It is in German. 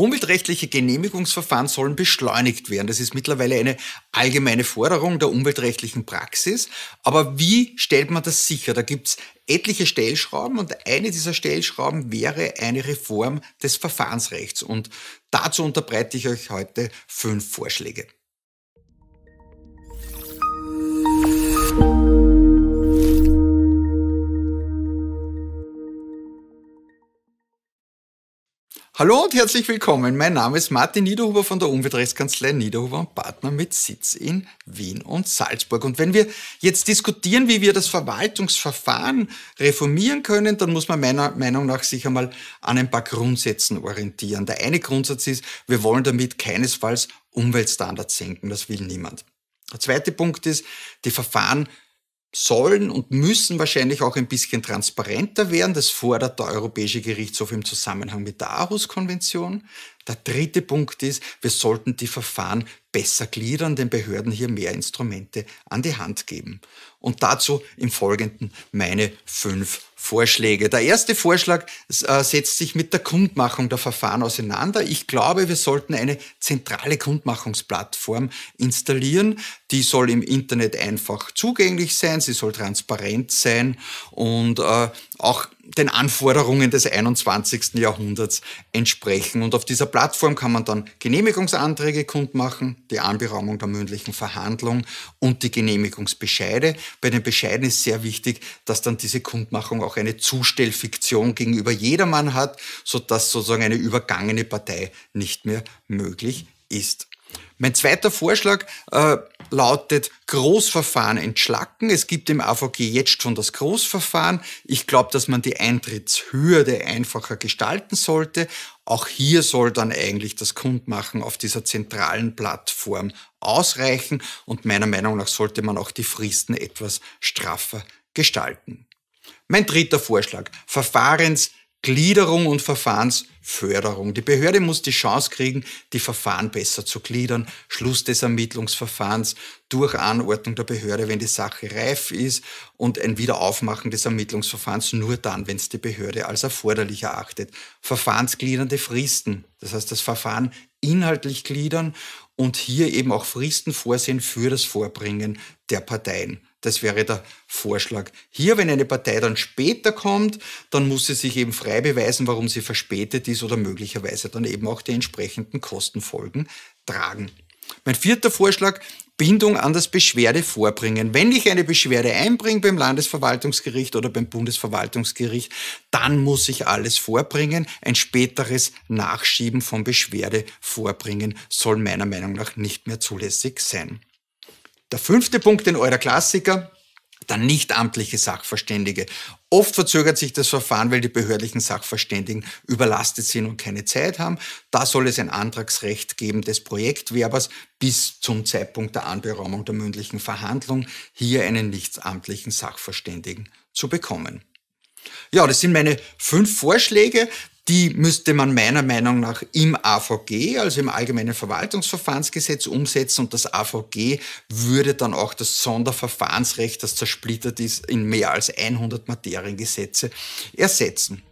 Umweltrechtliche Genehmigungsverfahren sollen beschleunigt werden. Das ist mittlerweile eine allgemeine Forderung der umweltrechtlichen Praxis. Aber wie stellt man das sicher? Da gibt's etliche Stellschrauben und eine dieser Stellschrauben wäre eine Reform des Verfahrensrechts. Und dazu unterbreite ich euch heute fünf Vorschläge. Hallo und herzlich willkommen. Mein Name ist Martin Niederhuber von der Umweltrechtskanzlei Niederhuber und Partner mit Sitz in Wien und Salzburg. Und wenn wir jetzt diskutieren, wie wir das Verwaltungsverfahren reformieren können, dann muss man meiner Meinung nach sich einmal an ein paar Grundsätzen orientieren. Der eine Grundsatz ist, wir wollen damit keinesfalls Umweltstandards senken. Das will niemand. Der zweite Punkt ist, die Verfahren sollen und müssen wahrscheinlich auch ein bisschen transparenter werden. Das fordert der Europäische Gerichtshof im Zusammenhang mit der Aarhus-Konvention. Der dritte Punkt ist, wir sollten die Verfahren besser gliedern, den Behörden hier mehr Instrumente an die Hand geben. Und dazu im Folgenden meine fünf Vorschläge. Der erste Vorschlag äh, setzt sich mit der Kundmachung der Verfahren auseinander. Ich glaube, wir sollten eine zentrale Kundmachungsplattform installieren. Die soll im Internet einfach zugänglich sein, sie soll transparent sein und äh, auch den Anforderungen des 21. Jahrhunderts entsprechen. Und auf dieser Plattform kann man dann Genehmigungsanträge kundmachen, die Anberaumung der mündlichen Verhandlung und die Genehmigungsbescheide. Bei den Bescheiden ist sehr wichtig, dass dann diese Kundmachung auch eine Zustellfiktion gegenüber jedermann hat, sodass sozusagen eine übergangene Partei nicht mehr möglich ist. Mein zweiter Vorschlag äh, lautet Großverfahren entschlacken. Es gibt im AVG jetzt schon das Großverfahren. Ich glaube, dass man die Eintrittshürde einfacher gestalten sollte. Auch hier soll dann eigentlich das Kundmachen auf dieser zentralen Plattform ausreichen und meiner Meinung nach sollte man auch die Fristen etwas straffer gestalten. Mein dritter Vorschlag, Verfahrens Gliederung und Verfahrensförderung. Die Behörde muss die Chance kriegen, die Verfahren besser zu gliedern. Schluss des Ermittlungsverfahrens durch Anordnung der Behörde, wenn die Sache reif ist und ein Wiederaufmachen des Ermittlungsverfahrens nur dann, wenn es die Behörde als erforderlich erachtet. Verfahrensgliedernde Fristen, das heißt das Verfahren inhaltlich gliedern und hier eben auch Fristen vorsehen für das Vorbringen der Parteien. Das wäre der Vorschlag. Hier, wenn eine Partei dann später kommt, dann muss sie sich eben frei beweisen, warum sie verspätet ist oder möglicherweise dann eben auch die entsprechenden Kostenfolgen tragen. Mein vierter Vorschlag, Bindung an das Beschwerdevorbringen. Wenn ich eine Beschwerde einbringe beim Landesverwaltungsgericht oder beim Bundesverwaltungsgericht, dann muss ich alles vorbringen. Ein späteres Nachschieben von Beschwerdevorbringen soll meiner Meinung nach nicht mehr zulässig sein. Der fünfte Punkt, in eurer Klassiker, der nichtamtliche Sachverständige. Oft verzögert sich das Verfahren, weil die behördlichen Sachverständigen überlastet sind und keine Zeit haben. Da soll es ein Antragsrecht geben des Projektwerbers bis zum Zeitpunkt der Anberaumung der mündlichen Verhandlung, hier einen nichtamtlichen Sachverständigen zu bekommen. Ja, das sind meine fünf Vorschläge. Die müsste man meiner Meinung nach im AVG, also im Allgemeinen Verwaltungsverfahrensgesetz umsetzen und das AVG würde dann auch das Sonderverfahrensrecht, das zersplittert ist in mehr als 100 Materiengesetze, ersetzen.